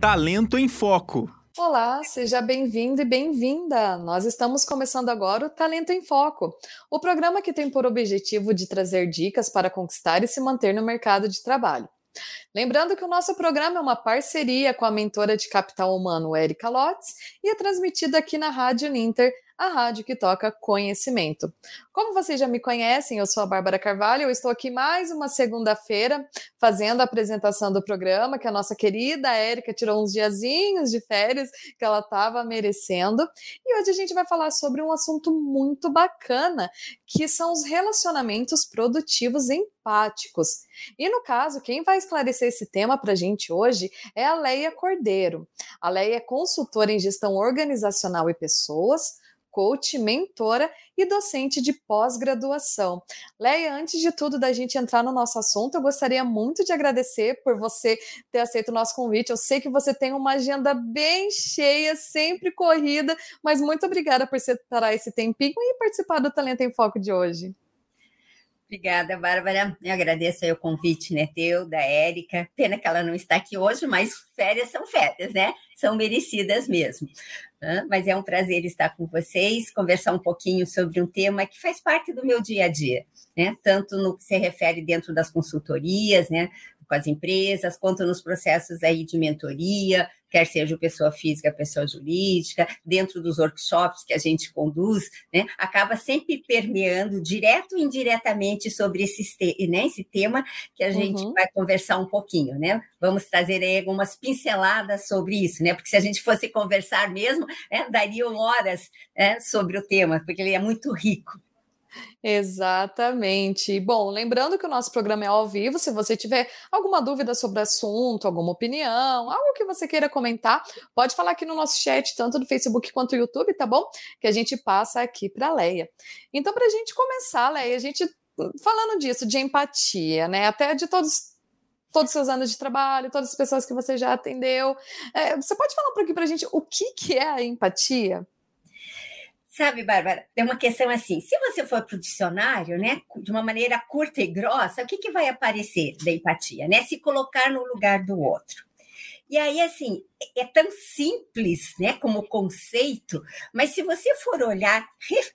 Talento em Foco. Olá, seja bem-vindo e bem-vinda! Nós estamos começando agora o Talento em Foco, o programa que tem por objetivo de trazer dicas para conquistar e se manter no mercado de trabalho. Lembrando que o nosso programa é uma parceria com a mentora de capital humano Erika Lotz e é transmitido aqui na Rádio Ninter a rádio que toca conhecimento. Como vocês já me conhecem, eu sou a Bárbara Carvalho, eu estou aqui mais uma segunda-feira fazendo a apresentação do programa, que a nossa querida Érica tirou uns diazinhos de férias que ela estava merecendo. E hoje a gente vai falar sobre um assunto muito bacana, que são os relacionamentos produtivos empáticos. E no caso, quem vai esclarecer esse tema para a gente hoje é a Leia Cordeiro. A Leia é consultora em gestão organizacional e pessoas, coach, mentora e docente de pós-graduação. Leia, antes de tudo da gente entrar no nosso assunto, eu gostaria muito de agradecer por você ter aceito o nosso convite. Eu sei que você tem uma agenda bem cheia, sempre corrida, mas muito obrigada por separar esse tempinho e participar do Talento em Foco de hoje. Obrigada, Bárbara. Eu agradeço o convite né, teu, da Érica. Pena que ela não está aqui hoje, mas férias são férias, né? São merecidas mesmo. Mas é um prazer estar com vocês, conversar um pouquinho sobre um tema que faz parte do meu dia a dia, né? Tanto no que se refere dentro das consultorias, né? com as empresas, quanto nos processos aí de mentoria, quer seja pessoa física, pessoa jurídica, dentro dos workshops que a gente conduz, né, acaba sempre permeando direto e indiretamente sobre esse, né, esse tema que a gente uhum. vai conversar um pouquinho, né? Vamos trazer aí algumas pinceladas sobre isso, né? Porque se a gente fosse conversar mesmo, né, dariam horas né, sobre o tema, porque ele é muito rico. Exatamente. Bom, lembrando que o nosso programa é ao vivo. Se você tiver alguma dúvida sobre o assunto, alguma opinião, algo que você queira comentar, pode falar aqui no nosso chat, tanto do Facebook quanto do YouTube, tá bom? Que a gente passa aqui para a Leia. Então, para a gente começar, Leia, a gente falando disso, de empatia, né? Até de todos todos os seus anos de trabalho, todas as pessoas que você já atendeu. É, você pode falar um pouquinho para a gente o que, que é a empatia? Sabe, Bárbara, é uma questão assim: se você for para o dicionário, né, de uma maneira curta e grossa, o que, que vai aparecer da empatia? Né? Se colocar no lugar do outro. E aí, assim, é tão simples, né, como conceito, mas se você for olhar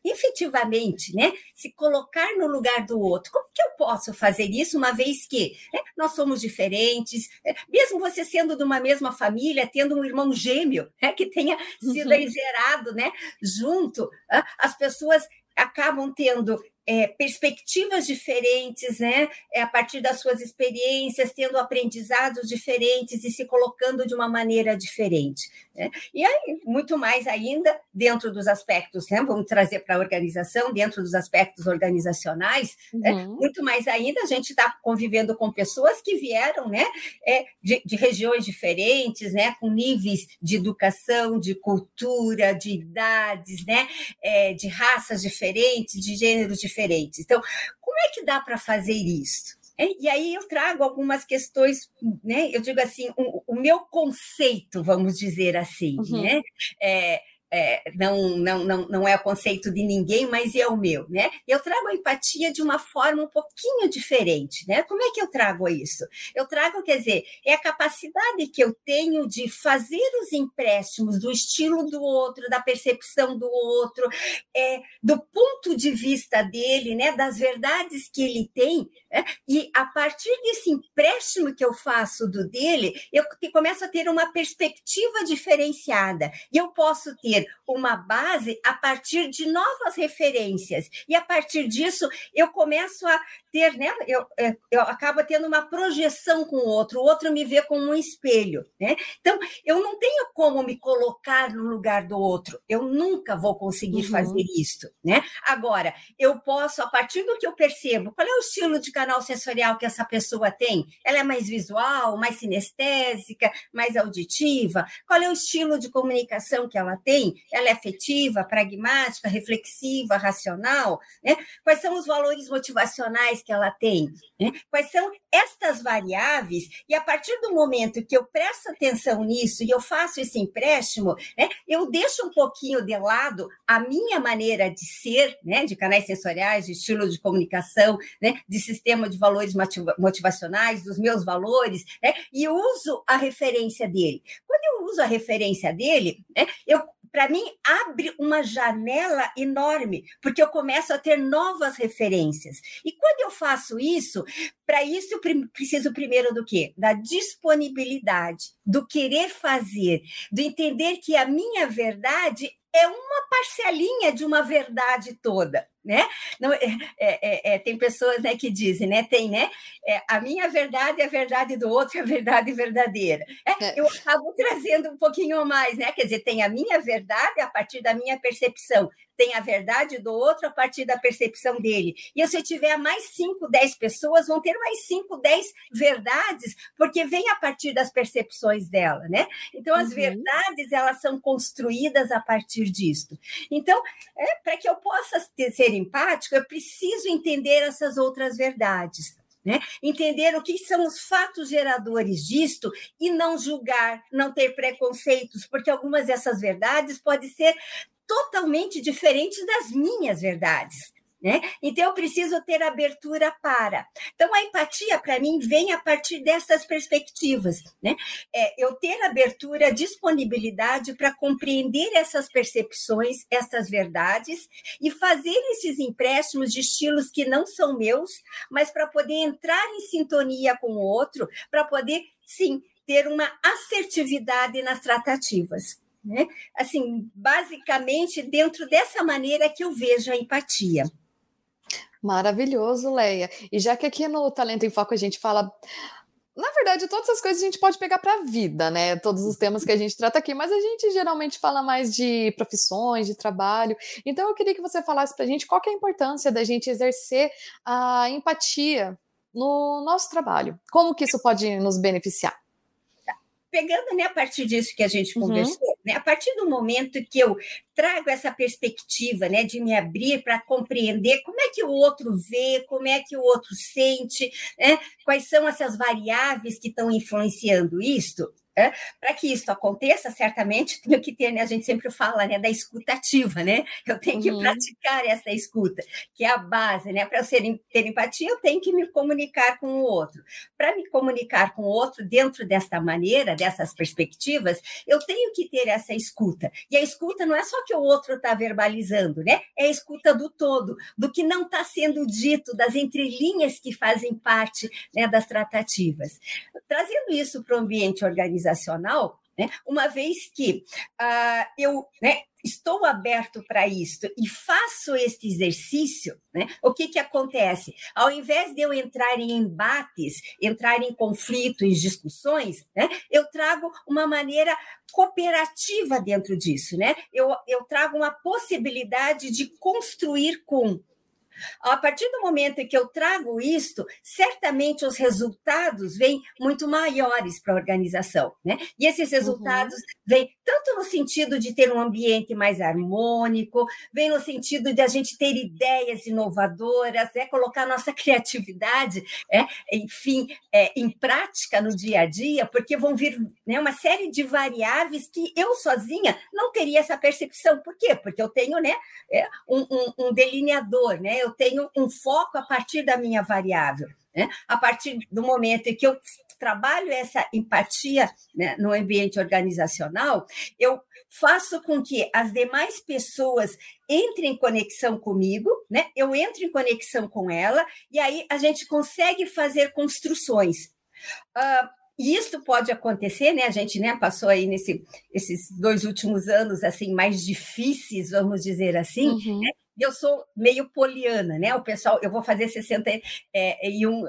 efetivamente, né, se colocar no lugar do outro, como que eu posso fazer isso uma vez que né, nós somos diferentes, né, mesmo você sendo de uma mesma família, tendo um irmão gêmeo, né, que tenha sido uhum. gerado, né, junto, as pessoas acabam tendo é, perspectivas diferentes, né? É, a partir das suas experiências, tendo aprendizados diferentes e se colocando de uma maneira diferente. Né? E aí, muito mais ainda, dentro dos aspectos, né? vamos trazer para a organização, dentro dos aspectos organizacionais, né? uhum. né? muito mais ainda, a gente está convivendo com pessoas que vieram né? É, de, de, regiões diferentes, né? com níveis de educação, de cultura, de idades, né? É, de raças diferentes, de gêneros diferentes. Então, como é que dá para fazer isso? É, e aí eu trago algumas questões, né? Eu digo assim, o, o meu conceito, vamos dizer assim, uhum. né? É, é, não, não, não, não é o conceito de ninguém, mas é o meu, né? Eu trago a empatia de uma forma um pouquinho diferente, né? Como é que eu trago isso? Eu trago, quer dizer, é a capacidade que eu tenho de fazer os empréstimos do estilo do outro, da percepção do outro, é, do ponto de vista dele, né? Das verdades que ele tem, né? e a partir desse empréstimo que eu faço do dele, eu começo a ter uma perspectiva diferenciada, e eu posso ter uma base a partir de novas referências. E a partir disso, eu começo a ter, né? Eu, é, eu acabo tendo uma projeção com o outro, o outro me vê como um espelho, né? Então, eu não tenho como me colocar no lugar do outro, eu nunca vou conseguir uhum. fazer isso, né? Agora, eu posso, a partir do que eu percebo, qual é o estilo de canal sensorial que essa pessoa tem? Ela é mais visual, mais sinestésica, mais auditiva? Qual é o estilo de comunicação que ela tem? ela é afetiva, pragmática, reflexiva, racional, né? Quais são os valores motivacionais que ela tem? Né? Quais são estas variáveis? E a partir do momento que eu presto atenção nisso e eu faço esse empréstimo, né, eu deixo um pouquinho de lado a minha maneira de ser, né, de canais sensoriais, de estilo de comunicação, né, de sistema de valores motivacionais, dos meus valores, né, e uso a referência dele. Quando eu uso a referência dele, né, eu para mim, abre uma janela enorme, porque eu começo a ter novas referências. E quando eu faço isso, para isso eu preciso primeiro do quê? Da disponibilidade, do querer fazer, do entender que a minha verdade é uma parcelinha de uma verdade toda né? Não, é, é, é, é, tem pessoas né, que dizem, né? Tem, né? É, a minha verdade é a verdade do outro, é a verdade verdadeira. É, eu acabo trazendo um pouquinho mais, né? Quer dizer, tem a minha verdade a partir da minha percepção, tem a verdade do outro a partir da percepção dele. E se eu tiver mais 5, 10 pessoas, vão ter mais 5, 10 verdades, porque vem a partir das percepções dela, né? Então, as uhum. verdades, elas são construídas a partir disto. Então, é, para que eu possa ter, ser empático, eu preciso entender essas outras verdades. Né? Entender o que são os fatos geradores disto e não julgar, não ter preconceitos, porque algumas dessas verdades podem ser totalmente diferentes das minhas verdades. Né? Então, eu preciso ter abertura para. Então, a empatia, para mim, vem a partir dessas perspectivas. Né? É, eu ter abertura, disponibilidade para compreender essas percepções, essas verdades, e fazer esses empréstimos de estilos que não são meus, mas para poder entrar em sintonia com o outro, para poder, sim, ter uma assertividade nas tratativas. Né? Assim, basicamente, dentro dessa maneira que eu vejo a empatia. Maravilhoso, Leia. E já que aqui no Talento em Foco a gente fala na verdade, todas essas coisas a gente pode pegar para a vida, né? Todos os temas que a gente trata aqui, mas a gente geralmente fala mais de profissões, de trabalho. Então, eu queria que você falasse para a gente qual é a importância da gente exercer a empatia no nosso trabalho. Como que isso pode nos beneficiar? pegando né, a partir disso que a gente uhum. conversou, uhum. Né, a partir do momento que eu trago essa perspectiva né, de me abrir para compreender como é que o outro vê, como é que o outro sente, né, quais são essas variáveis que estão influenciando isto, é, Para que isso aconteça, certamente tenho que ter, né, a gente sempre fala né, da escutativa, né? Eu tenho que uhum. praticar essa escuta, que é a base, né? Para eu ser, ter empatia, eu tenho que me comunicar com o outro. Para me comunicar com o outro dentro desta maneira, dessas perspectivas, eu tenho que ter essa escuta. E a escuta não é só que o outro está verbalizando, né? É a escuta do todo, do que não está sendo dito, das entrelinhas que fazem parte né, das tratativas. Trazendo isso para o ambiente organizado, organizacional, né, uma vez que uh, eu né, estou aberto para isso e faço este exercício, né, o que, que acontece? Ao invés de eu entrar em embates, entrar em conflitos, discussões, né, eu trago uma maneira cooperativa dentro disso. Né? Eu, eu trago uma possibilidade de construir com a partir do momento em que eu trago isto, certamente os resultados vêm muito maiores para a organização, né? E esses uhum. resultados uhum. vêm tanto no sentido de ter um ambiente mais harmônico, vem no sentido de a gente ter ideias inovadoras, é colocar nossa criatividade, é, enfim, é, em prática no dia a dia, porque vão vir né, uma série de variáveis que eu sozinha não teria essa percepção. Por quê? Porque eu tenho né, é, um, um, um delineador, né? Eu tenho um foco a partir da minha variável. Né? A partir do momento em que eu trabalho essa empatia né, no ambiente organizacional, eu faço com que as demais pessoas entrem em conexão comigo, né? Eu entro em conexão com ela e aí a gente consegue fazer construções. Uh, e isso pode acontecer, né? A gente né, passou aí nesse, esses dois últimos anos assim mais difíceis, vamos dizer assim, uhum. né? Eu sou meio poliana, né? O pessoal, eu vou fazer 61 é,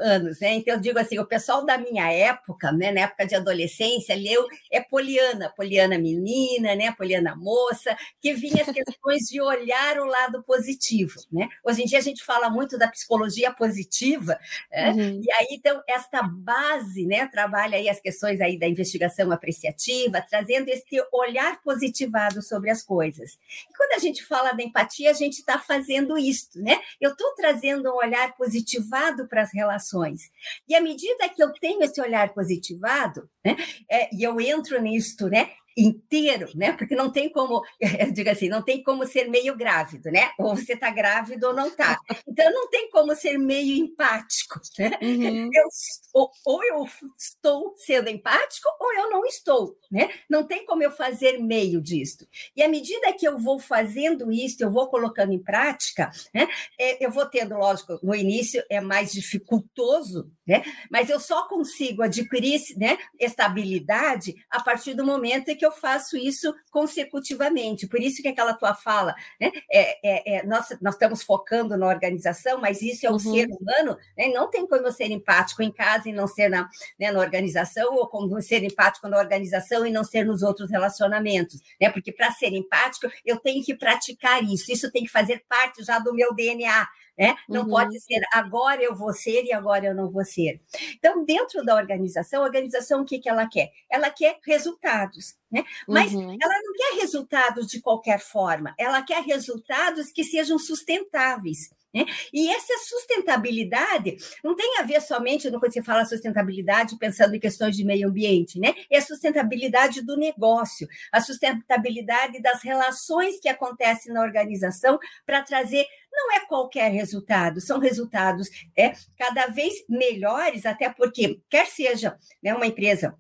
anos, né? Então eu digo assim, o pessoal da minha época, né, na época de adolescência, leu é poliana, poliana menina, né, poliana moça, que vinha as questões de olhar o lado positivo, né? Hoje em dia a gente fala muito da psicologia positiva, né? uhum. e aí então esta base, né, trabalha aí as questões aí da investigação apreciativa, trazendo esse olhar positivado sobre as coisas. E quando a gente fala da empatia, a gente está está fazendo isso, né? Eu estou trazendo um olhar positivado para as relações. E à medida que eu tenho esse olhar positivado, né, é, e eu entro nisto, né? Inteiro, né? Porque não tem como, eu digo assim, não tem como ser meio grávido, né? Ou você está grávido ou não está. Então não tem como ser meio empático, né? Uhum. Eu, ou, ou, eu estou sendo empático ou eu não estou, né? Não tem como eu fazer meio disto. E à medida que eu vou fazendo isso, eu vou colocando em prática, né? É, eu vou tendo, lógico, no início é mais dificultoso, né? Mas eu só consigo adquirir, né, estabilidade a partir do momento em que que eu faço isso consecutivamente. Por isso que aquela tua fala, né? É, é, é, nós, nós estamos focando na organização, mas isso é o uhum. ser humano, né? não tem como ser empático em casa e não ser na, né, na organização, ou como ser empático na organização e não ser nos outros relacionamentos, né? Porque para ser empático, eu tenho que praticar isso, isso tem que fazer parte já do meu DNA, né? Não uhum. pode ser agora eu vou ser e agora eu não vou ser. Então, dentro da organização, a organização o que, que ela quer? Ela quer resultados. Né? Mas uhum. ela não quer resultados de qualquer forma, ela quer resultados que sejam sustentáveis. Né? E essa sustentabilidade não tem a ver somente, quando você fala sustentabilidade, pensando em questões de meio ambiente, né? é a sustentabilidade do negócio, a sustentabilidade das relações que acontecem na organização para trazer não é qualquer resultado, são resultados é, cada vez melhores, até porque, quer seja né, uma empresa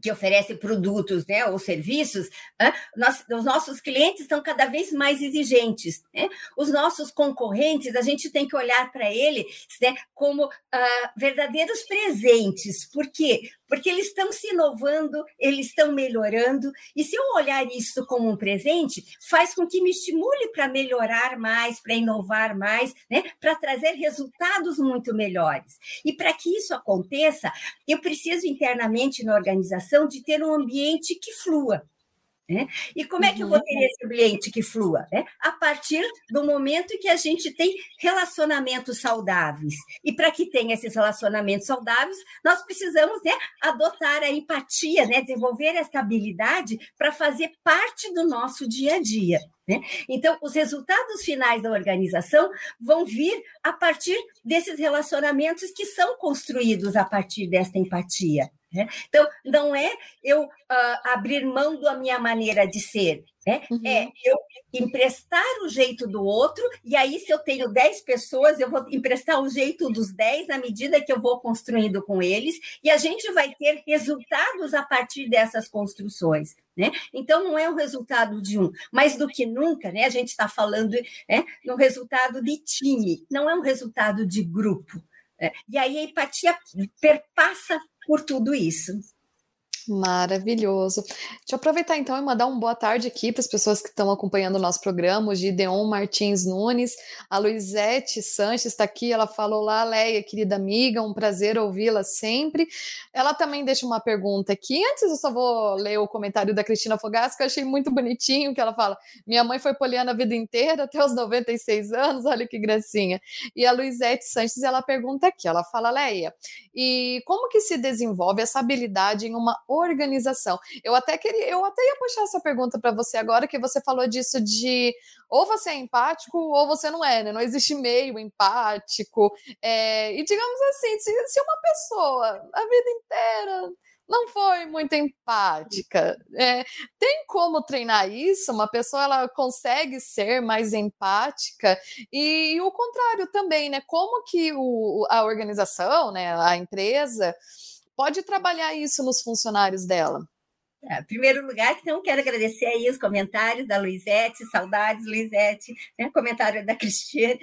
que oferece produtos né, ou serviços, né, nós, os nossos clientes estão cada vez mais exigentes. Né? Os nossos concorrentes, a gente tem que olhar para eles né, como verdadeiros presentes. Por quê? Porque eles estão se inovando, eles estão melhorando, e se eu olhar isso como um presente, faz com que me estimule para melhorar mais, para inovar mais, né, para trazer resultados muito melhores. E para que isso aconteça, eu preciso internamente na organização de ter um ambiente que flua. Né? E como é que eu vou ter uhum. esse ambiente que flua? Né? A partir do momento em que a gente tem relacionamentos saudáveis. E para que tenha esses relacionamentos saudáveis, nós precisamos né, adotar a empatia, né, desenvolver essa habilidade para fazer parte do nosso dia a dia. Né? Então, os resultados finais da organização vão vir a partir desses relacionamentos que são construídos a partir desta empatia. Né? Então, não é eu uh, abrir mão da minha maneira de ser, né? Uhum. É eu emprestar o jeito do outro, e aí, se eu tenho 10 pessoas, eu vou emprestar o jeito dos 10 na medida que eu vou construindo com eles, e a gente vai ter resultados a partir dessas construções. Né? Então, não é o resultado de um, mais do que nunca, né? a gente está falando né, no resultado de time, não é um resultado de grupo. Né? E aí a empatia perpassa por tudo isso. Maravilhoso. Deixa eu aproveitar então e mandar um boa tarde aqui para as pessoas que estão acompanhando o nosso programa, o Gideon Martins Nunes, a Luizete Sanches está aqui, ela falou lá, Leia, querida amiga, um prazer ouvi-la sempre. Ela também deixa uma pergunta aqui, antes eu só vou ler o comentário da Cristina Fogasco, que eu achei muito bonitinho, que ela fala, minha mãe foi poliana a vida inteira, até os 96 anos, olha que gracinha. E a Luizete Sanches, ela pergunta aqui, ela fala, Leia, e como que se desenvolve essa habilidade em uma organização. Eu até queria, eu até ia puxar essa pergunta para você agora, que você falou disso de ou você é empático ou você não é, né? Não existe meio empático. É, e digamos assim, se, se uma pessoa a vida inteira não foi muito empática. É, tem como treinar isso? Uma pessoa ela consegue ser mais empática e, e o contrário também, né? Como que o, a organização, né, a empresa pode trabalhar isso nos funcionários dela? É, em primeiro lugar, então, quero agradecer aí os comentários da Luizete, saudades, Luizete, né? comentário da Cristina.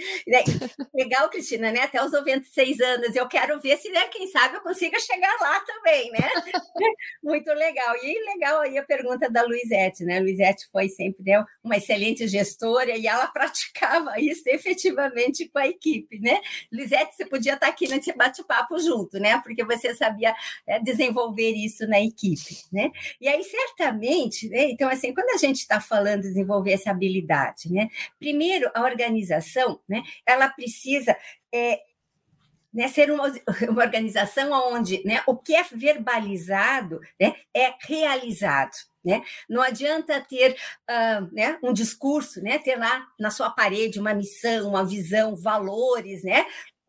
Legal, Cristina, né? Até os 96 anos. Eu quero ver se, né, quem sabe, eu consiga chegar lá também, né? Muito legal. E legal aí a pergunta da Luizete, né? A Luizete foi sempre né, uma excelente gestora e ela praticava isso efetivamente com a equipe, né? Luizete, você podia estar aqui nesse bate-papo junto, né? Porque você sabia é, desenvolver isso na equipe, né? E aí, certamente, né? então, assim, quando a gente está falando de desenvolver essa habilidade, né? Primeiro, a organização, né? Ela precisa é, né, ser uma, uma, organização onde né, o que é verbalizado né, é realizado. Né? Não adianta ter uh, um discurso, né, ter lá na sua parede uma missão, uma visão, valores,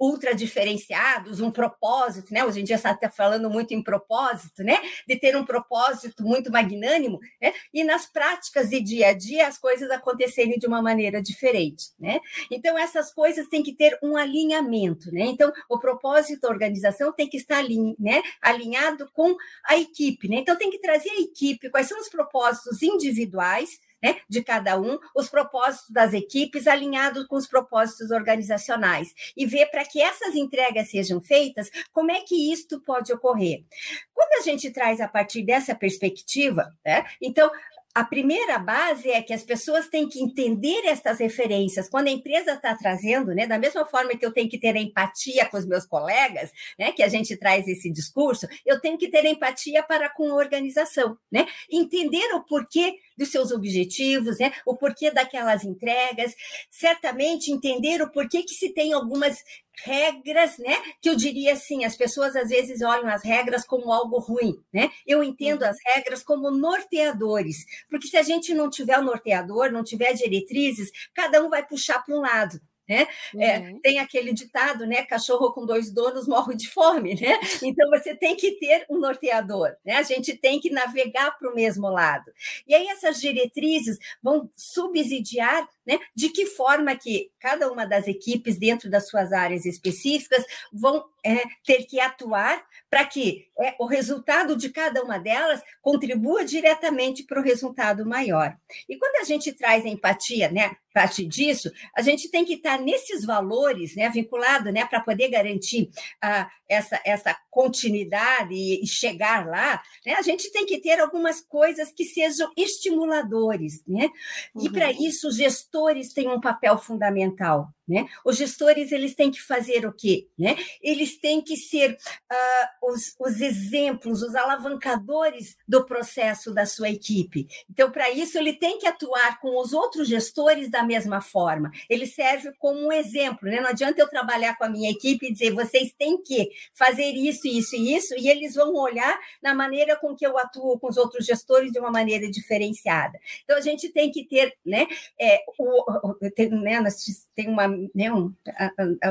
ultra diferenciados, um propósito, né? Hoje em dia está falando muito em propósito, né? De ter um propósito muito magnânimo, né? E nas práticas e dia a dia as coisas acontecerem de uma maneira diferente, né? Então essas coisas têm que ter um alinhamento, né? Então o propósito da organização tem que estar né? alinhado com a equipe, né? Então tem que trazer a equipe, quais são os propósitos individuais né, de cada um, os propósitos das equipes alinhados com os propósitos organizacionais e ver para que essas entregas sejam feitas, como é que isto pode ocorrer. Quando a gente traz a partir dessa perspectiva, né, então a primeira base é que as pessoas têm que entender estas referências. Quando a empresa está trazendo, né, da mesma forma que eu tenho que ter empatia com os meus colegas, né, que a gente traz esse discurso, eu tenho que ter empatia para com a organização, né? Entender o porquê dos seus objetivos, né? O porquê daquelas entregas, certamente entender o porquê que se tem algumas regras, né? Que eu diria assim, as pessoas às vezes olham as regras como algo ruim, né? Eu entendo uhum. as regras como norteadores, porque se a gente não tiver o norteador, não tiver diretrizes, cada um vai puxar para um lado, né? É, uhum. É, tem aquele ditado, né? Cachorro com dois donos morre de fome, né? Então você tem que ter um norteador, né? A gente tem que navegar para o mesmo lado. E aí essas diretrizes vão subsidiar né? De que forma que cada uma das equipes, dentro das suas áreas específicas, vão é, ter que atuar para que é, o resultado de cada uma delas contribua diretamente para o resultado maior. E quando a gente traz a empatia, né, parte disso, a gente tem que estar nesses valores, né, vinculado, né, para poder garantir ah, essa, essa continuidade e, e chegar lá, né, a gente tem que ter algumas coisas que sejam estimuladores, né? E para uhum. isso, o gestor gestores têm um papel fundamental. Né? Os gestores eles têm que fazer o quê? Né? Eles têm que ser uh, os, os exemplos, os alavancadores do processo da sua equipe. Então, para isso, ele tem que atuar com os outros gestores da mesma forma. Ele serve como um exemplo. Né? Não adianta eu trabalhar com a minha equipe e dizer vocês têm que fazer isso, isso e isso, e eles vão olhar na maneira com que eu atuo com os outros gestores de uma maneira diferenciada. Então, a gente tem que ter, né? É, o, tem, né tem uma né, um,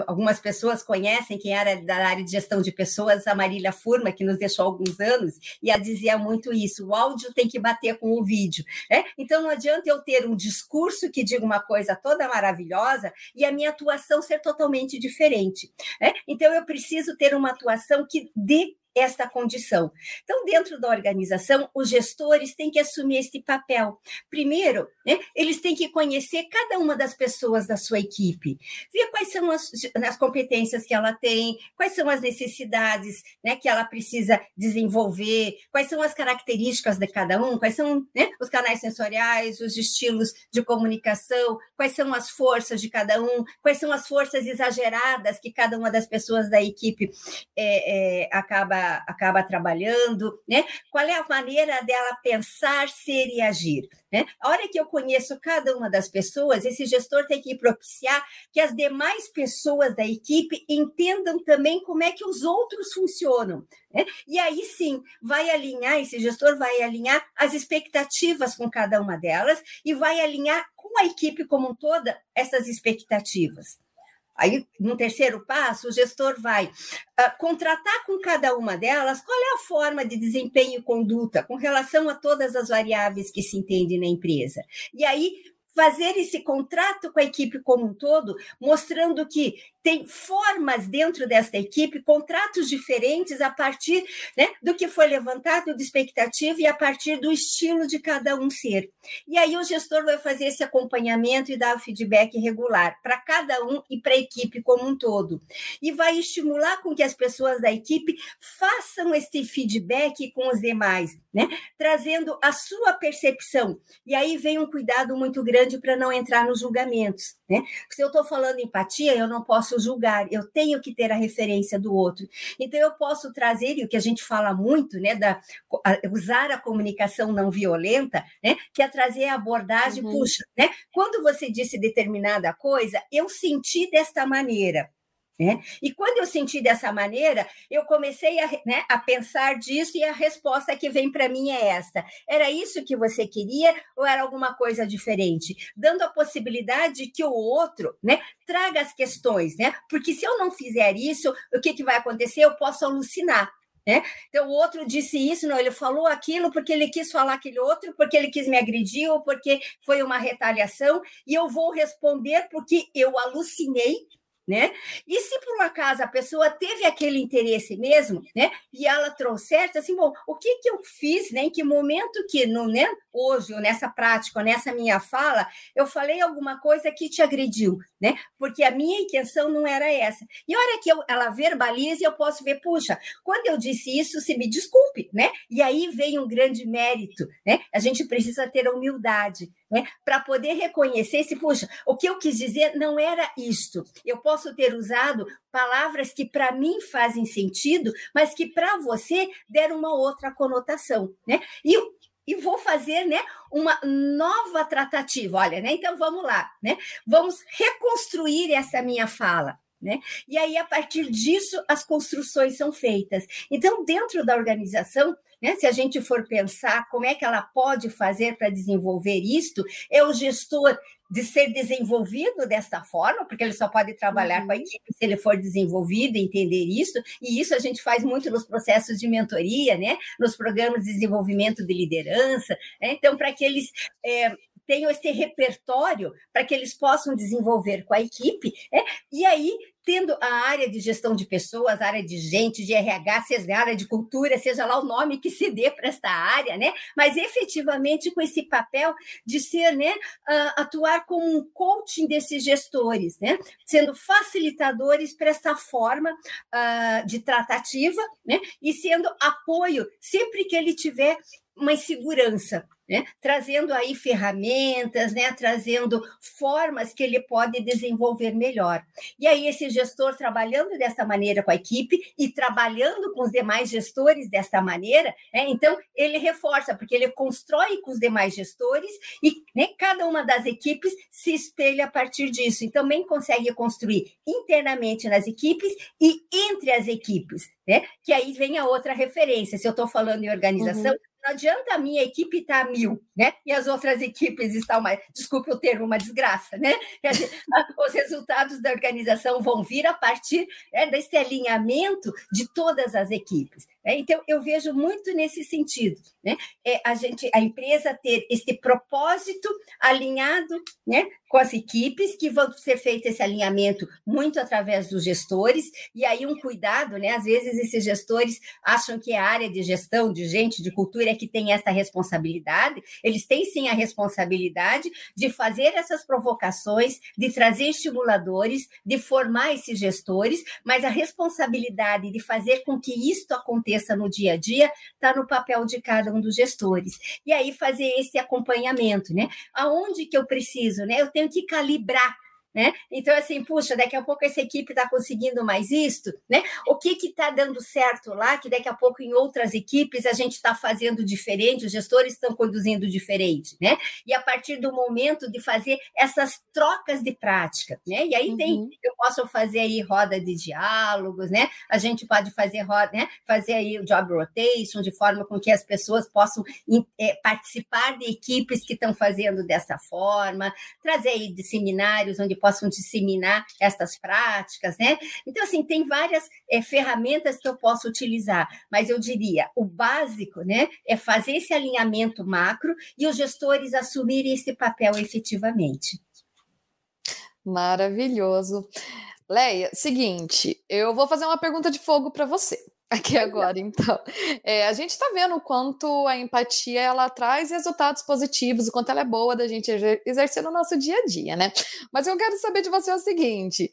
algumas pessoas conhecem quem era da área de gestão de pessoas, a Marília Furma, que nos deixou há alguns anos, e ela dizia muito isso: o áudio tem que bater com o vídeo. Né? Então não adianta eu ter um discurso que diga uma coisa toda maravilhosa e a minha atuação ser totalmente diferente. Né? Então eu preciso ter uma atuação que dê esta condição. Então, dentro da organização, os gestores têm que assumir este papel. Primeiro, né, eles têm que conhecer cada uma das pessoas da sua equipe, ver quais são as, as competências que ela tem, quais são as necessidades né, que ela precisa desenvolver, quais são as características de cada um, quais são né, os canais sensoriais, os estilos de comunicação, quais são as forças de cada um, quais são as forças exageradas que cada uma das pessoas da equipe é, é, acaba acaba trabalhando, né? Qual é a maneira dela pensar, ser e agir? Né? A hora que eu conheço cada uma das pessoas, esse gestor tem que propiciar que as demais pessoas da equipe entendam também como é que os outros funcionam. Né? E aí sim, vai alinhar, esse gestor vai alinhar as expectativas com cada uma delas e vai alinhar com a equipe como um toda essas expectativas. Aí, no terceiro passo, o gestor vai uh, contratar com cada uma delas qual é a forma de desempenho e conduta com relação a todas as variáveis que se entendem na empresa. E aí, fazer esse contrato com a equipe como um todo, mostrando que tem formas dentro desta equipe, contratos diferentes a partir né, do que foi levantado de expectativa e a partir do estilo de cada um ser. E aí o gestor vai fazer esse acompanhamento e dar o feedback regular para cada um e para a equipe como um todo. E vai estimular com que as pessoas da equipe façam esse feedback com os demais, né? Trazendo a sua percepção. E aí vem um cuidado muito grande para não entrar nos julgamentos, né? Se eu estou falando empatia, eu não posso julgar, eu tenho que ter a referência do outro. Então eu posso trazer e o que a gente fala muito, né, da usar a comunicação não violenta, né, que é trazer a abordagem, uhum. puxa, né? Quando você disse determinada coisa, eu senti desta maneira. Né? E quando eu senti dessa maneira, eu comecei a, né, a pensar disso e a resposta que vem para mim é esta: era isso que você queria ou era alguma coisa diferente? Dando a possibilidade que o outro né, traga as questões, né? Porque se eu não fizer isso, o que, que vai acontecer? Eu posso alucinar. Né? Então, o outro disse isso, não, ele falou aquilo porque ele quis falar aquele outro, porque ele quis me agredir ou porque foi uma retaliação, e eu vou responder porque eu alucinei né? E se por um acaso a pessoa teve aquele interesse mesmo, né? E ela trouxer, assim, bom, o que que eu fiz, né? Em que momento que, no, né? Hoje, ou nessa prática, ou nessa minha fala, eu falei alguma coisa que te agrediu, né? Porque a minha intenção não era essa. E a hora que eu, ela verbaliza, eu posso ver, puxa, quando eu disse isso, se me desculpe, né? E aí vem um grande mérito, né? A gente precisa ter humildade, né? Para poder reconhecer se, puxa, o que eu quis dizer não era isto. Eu posso ter usado palavras que para mim fazem sentido, mas que para você deram uma outra conotação, né? E e vou fazer né, uma nova tratativa. Olha, né? Então vamos lá, né? Vamos reconstruir essa minha fala. Né? E aí, a partir disso, as construções são feitas. Então, dentro da organização, né, se a gente for pensar como é que ela pode fazer para desenvolver isto, é o gestor de ser desenvolvido desta forma, porque ele só pode trabalhar uhum. com a uhum. equipe se ele for desenvolvido entender isso, e isso a gente faz muito nos processos de mentoria, né? nos programas de desenvolvimento de liderança. Né? Então, para que eles é, tenham esse repertório para que eles possam desenvolver com a equipe, é, e aí tendo a área de gestão de pessoas, área de gente, de RH, seja a área de cultura, seja lá o nome que se dê para esta área, né? Mas efetivamente com esse papel de ser, né, uh, atuar como um coaching desses gestores, né? Sendo facilitadores para essa forma uh, de tratativa, né? E sendo apoio sempre que ele tiver uma insegurança, né? trazendo aí ferramentas, né? trazendo formas que ele pode desenvolver melhor. E aí, esse gestor trabalhando dessa maneira com a equipe e trabalhando com os demais gestores dessa maneira, né? então ele reforça, porque ele constrói com os demais gestores e né, cada uma das equipes se espelha a partir disso. E também consegue construir internamente nas equipes e entre as equipes, né? Que aí vem a outra referência. Se eu estou falando em organização, uhum não adianta a minha equipe estar tá mil, né? E as outras equipes estão mais, desculpe o termo, uma desgraça, né? Os resultados da organização vão vir a partir né, desse alinhamento de todas as equipes. Né? Então, eu vejo muito nesse sentido, né? É a gente, a empresa ter esse propósito alinhado, né? Com as equipes que vão ser feito esse alinhamento muito através dos gestores e aí um cuidado, né? Às vezes esses gestores acham que a área de gestão, de gente, de cultura é que tem essa responsabilidade. Eles têm sim a responsabilidade de fazer essas provocações, de trazer estimuladores, de formar esses gestores, mas a responsabilidade de fazer com que isto aconteça no dia a dia, está no papel de cada um dos gestores. E aí fazer esse acompanhamento, né? Aonde que eu preciso, né? Eu tenho que calibrar né? Então, assim, puxa, daqui a pouco essa equipe está conseguindo mais isto, né? O que está dando certo lá, que daqui a pouco em outras equipes a gente está fazendo diferente, os gestores estão conduzindo diferente, né? E a partir do momento de fazer essas trocas de prática, né? E aí uhum. tem, eu posso fazer aí roda de diálogos, né? A gente pode fazer roda, né? Fazer aí o job rotation de forma com que as pessoas possam é, participar de equipes que estão fazendo dessa forma, trazer aí de seminários onde possam disseminar estas práticas, né? Então, assim, tem várias é, ferramentas que eu posso utilizar, mas eu diria, o básico, né, é fazer esse alinhamento macro e os gestores assumirem esse papel efetivamente. Maravilhoso. Leia, seguinte, eu vou fazer uma pergunta de fogo para você aqui agora, então. É, a gente está vendo o quanto a empatia ela traz resultados positivos, o quanto ela é boa da gente exercer no nosso dia a dia, né? Mas eu quero saber de você o seguinte: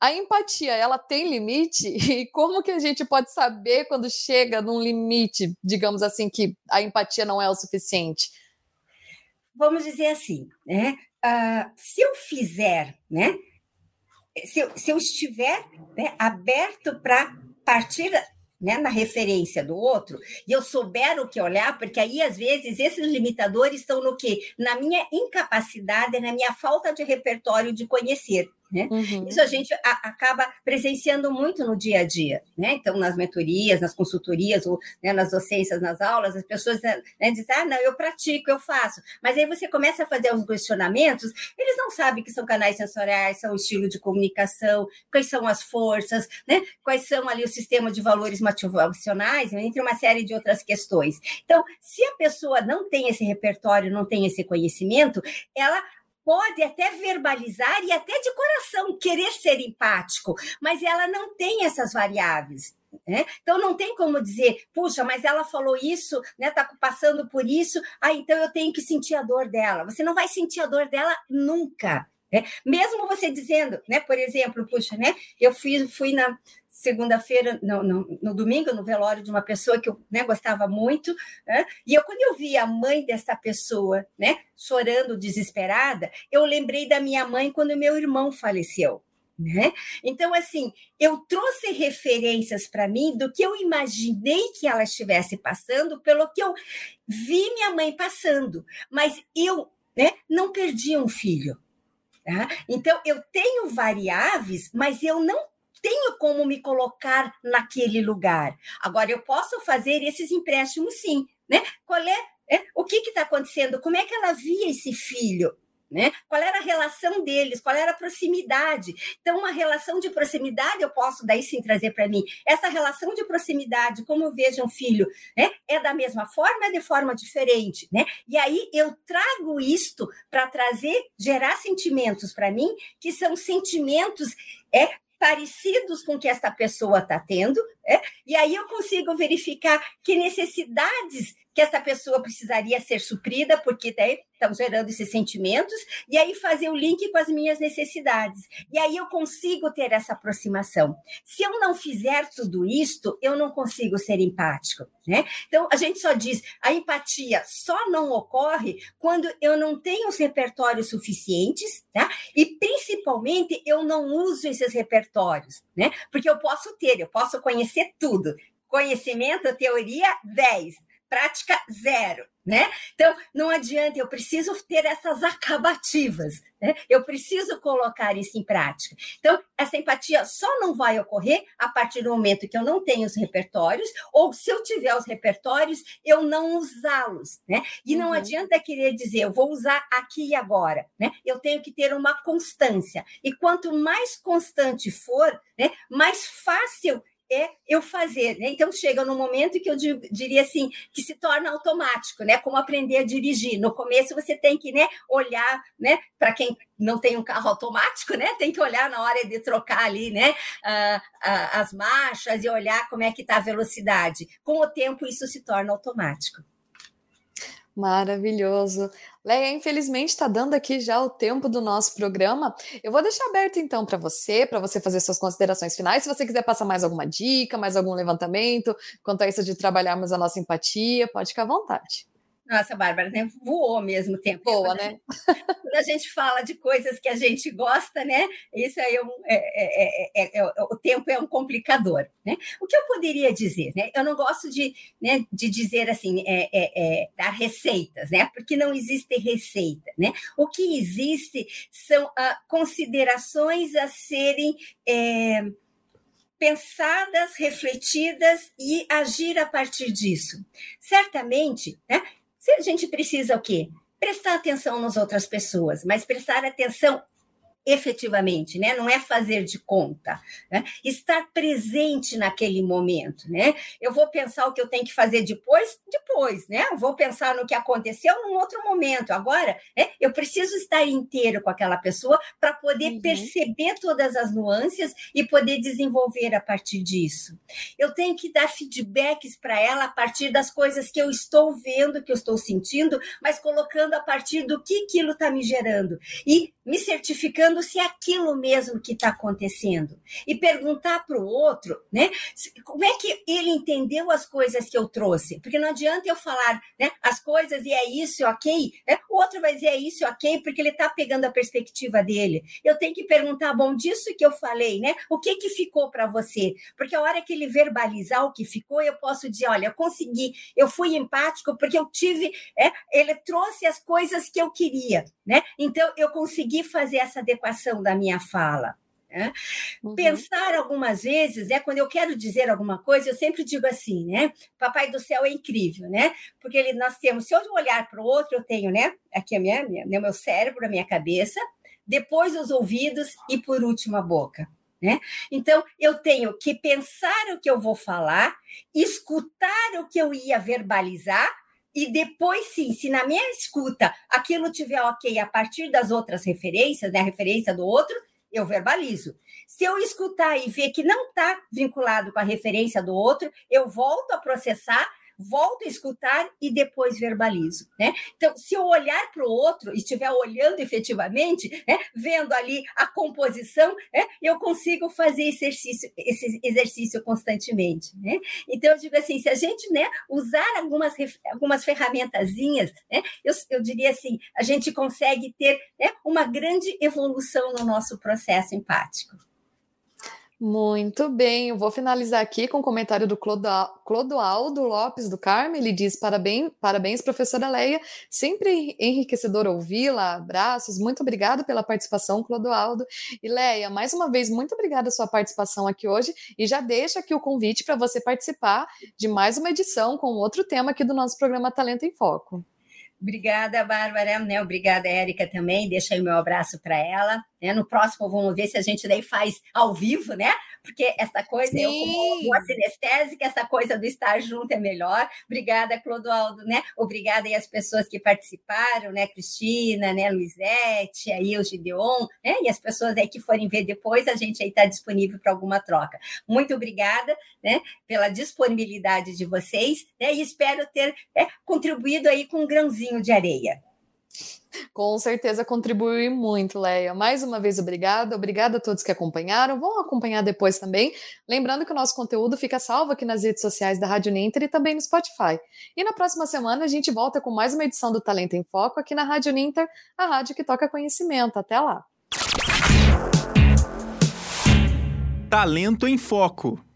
a empatia ela tem limite e como que a gente pode saber quando chega num limite, digamos assim, que a empatia não é o suficiente? Vamos dizer assim, né? Uh, se eu fizer, né? Se eu, se eu estiver né, aberto para partir né, na referência do outro, e eu souber o que olhar, porque aí, às vezes, esses limitadores estão no quê? Na minha incapacidade, na minha falta de repertório de conhecer. Né? Uhum. Isso a gente a, acaba presenciando muito no dia a dia. Né? Então, nas mentorias, nas consultorias, ou né, nas docências, nas aulas, as pessoas né, dizem: ah, não, eu pratico, eu faço. Mas aí você começa a fazer os questionamentos, eles não sabem que são canais sensoriais, são o estilo de comunicação, quais são as forças, né? quais são ali o sistema de valores motivacionais, entre uma série de outras questões. Então, se a pessoa não tem esse repertório, não tem esse conhecimento, ela pode até verbalizar e até de coração querer ser empático, mas ela não tem essas variáveis. Né? Então não tem como dizer, puxa, mas ela falou isso, né? Tá passando por isso, ah, então eu tenho que sentir a dor dela. Você não vai sentir a dor dela nunca. Né? Mesmo você dizendo, né? Por exemplo, puxa, né? Eu fui, fui na, segunda-feira, no, no, no, domingo, no velório de uma pessoa que eu né, gostava muito, né? e eu, quando eu vi a mãe dessa pessoa né, chorando desesperada, eu lembrei da minha mãe quando meu irmão faleceu. Né? Então, assim, eu trouxe referências para mim do que eu imaginei que ela estivesse passando, pelo que eu vi minha mãe passando, mas eu né, não perdi um filho. Tá? Então, eu tenho variáveis, mas eu não tenho como me colocar naquele lugar. Agora, eu posso fazer esses empréstimos sim, né? Qual é, é o que está acontecendo? Como é que ela via esse filho? Né? Qual era a relação deles? Qual era a proximidade? Então, uma relação de proximidade eu posso daí sim trazer para mim. Essa relação de proximidade, como eu vejo um filho, né? é da mesma forma, é de forma diferente, né? E aí eu trago isto para trazer, gerar sentimentos para mim que são sentimentos é parecidos com que esta pessoa está tendo, é? e aí eu consigo verificar que necessidades que essa pessoa precisaria ser suprida, porque daí estão gerando esses sentimentos, e aí fazer o link com as minhas necessidades. E aí eu consigo ter essa aproximação. Se eu não fizer tudo isto, eu não consigo ser empático. Né? Então, a gente só diz, a empatia só não ocorre quando eu não tenho os repertórios suficientes, tá? e principalmente eu não uso esses repertórios, né? porque eu posso ter, eu posso conhecer tudo. Conhecimento, teoria, 10 prática zero, né? Então, não adianta, eu preciso ter essas acabativas, né? Eu preciso colocar isso em prática. Então, essa empatia só não vai ocorrer a partir do momento que eu não tenho os repertórios, ou se eu tiver os repertórios, eu não usá-los, né? E não uhum. adianta querer dizer, eu vou usar aqui e agora, né? Eu tenho que ter uma constância. E quanto mais constante for, né, mais fácil é eu fazer. Né? Então, chega no momento que eu diria assim, que se torna automático, né? Como aprender a dirigir. No começo, você tem que né, olhar, né? Para quem não tem um carro automático, né? Tem que olhar na hora de trocar ali, né? Uh, as marchas e olhar como é que está a velocidade. Com o tempo, isso se torna automático. Maravilhoso. Leia, infelizmente está dando aqui já o tempo do nosso programa. Eu vou deixar aberto então para você, para você fazer suas considerações finais. Se você quiser passar mais alguma dica, mais algum levantamento quanto a isso de trabalharmos a nossa empatia, pode ficar à vontade. Nossa, Bárbara, né? voou ao mesmo tempo. Boa, né? Quando a gente fala de coisas que a gente gosta, né? Isso aí é, um, é, é, é, o tempo é um complicador, né? O que eu poderia dizer, né? Eu não gosto de, né, de dizer assim, dar receitas, né? Porque não existe receita, né? O que existe são ah, considerações a serem pensadas, refletidas e agir a partir disso. Certamente, né, se a gente precisa o quê? Prestar atenção nas outras pessoas, mas prestar atenção efetivamente, né? Não é fazer de conta, né? Estar presente naquele momento, né? Eu vou pensar o que eu tenho que fazer depois, depois, né? Eu vou pensar no que aconteceu num outro momento. Agora, né? eu preciso estar inteiro com aquela pessoa para poder uhum. perceber todas as nuances e poder desenvolver a partir disso. Eu tenho que dar feedbacks para ela a partir das coisas que eu estou vendo, que eu estou sentindo, mas colocando a partir do que aquilo está me gerando e me certificando se é aquilo mesmo que está acontecendo. E perguntar para o outro, né? Como é que ele entendeu as coisas que eu trouxe? Porque não adianta eu falar né, as coisas e é isso, ok? Né? O outro vai dizer é isso, ok, porque ele está pegando a perspectiva dele. Eu tenho que perguntar, bom, disso que eu falei, né? O que que ficou para você? Porque a hora que ele verbalizar o que ficou, eu posso dizer, olha, eu consegui, eu fui empático porque eu tive, é, ele trouxe as coisas que eu queria, né? Então eu consegui fazer essa adequação da minha fala. Né? Uhum. Pensar algumas vezes, né? Quando eu quero dizer alguma coisa, eu sempre digo assim, né? Papai do céu é incrível, né? Porque ele, nós temos, se eu olhar para o outro, eu tenho, né? Aqui a minha, minha, né, meu cérebro, a minha cabeça, depois os ouvidos e por último a boca. Né? Então, eu tenho que pensar o que eu vou falar, escutar o que eu ia verbalizar, e depois, sim, se na minha escuta aquilo tiver ok a partir das outras referências, né, a referência do outro, eu verbalizo. Se eu escutar e ver que não está vinculado com a referência do outro, eu volto a processar volto a escutar e depois verbalizo. Né? Então, se eu olhar para o outro e estiver olhando efetivamente, né, vendo ali a composição, né, eu consigo fazer exercício, esse exercício constantemente. Né? Então, eu digo assim, se a gente né, usar algumas, algumas ferramentazinhas, né, eu, eu diria assim, a gente consegue ter né, uma grande evolução no nosso processo empático. Muito bem, eu vou finalizar aqui com o um comentário do Clodoaldo Lopes do Carme. Ele diz: parabéns, parabéns, professora Leia. Sempre enriquecedor ouvi-la. Abraços. Muito obrigado pela participação, Clodoaldo. E Leia, mais uma vez, muito obrigada sua participação aqui hoje. E já deixa aqui o convite para você participar de mais uma edição com outro tema aqui do nosso programa Talento em Foco. Obrigada, Bárbara. Né? Obrigada, Érica, também. Deixa aí meu abraço para ela. Né? No próximo, vamos ver se a gente daí faz ao vivo, né? Porque essa coisa, Sim. eu como boa sinestésica, essa coisa do estar junto é melhor. Obrigada, Clodoaldo, né? Obrigada aí às pessoas que participaram, né? Cristina, né? Luizete, aí o Gideon, né? E as pessoas aí que forem ver depois, a gente aí está disponível para alguma troca. Muito obrigada, né? Pela disponibilidade de vocês, né? E espero ter é, contribuído aí com um grãozinho de areia. Com certeza contribuiu muito, Leia. Mais uma vez, obrigada. Obrigada a todos que acompanharam. Vão acompanhar depois também. Lembrando que o nosso conteúdo fica salvo aqui nas redes sociais da Rádio Ninter e também no Spotify. E na próxima semana a gente volta com mais uma edição do Talento em Foco aqui na Rádio Ninter, a rádio que toca conhecimento. Até lá. Talento em Foco.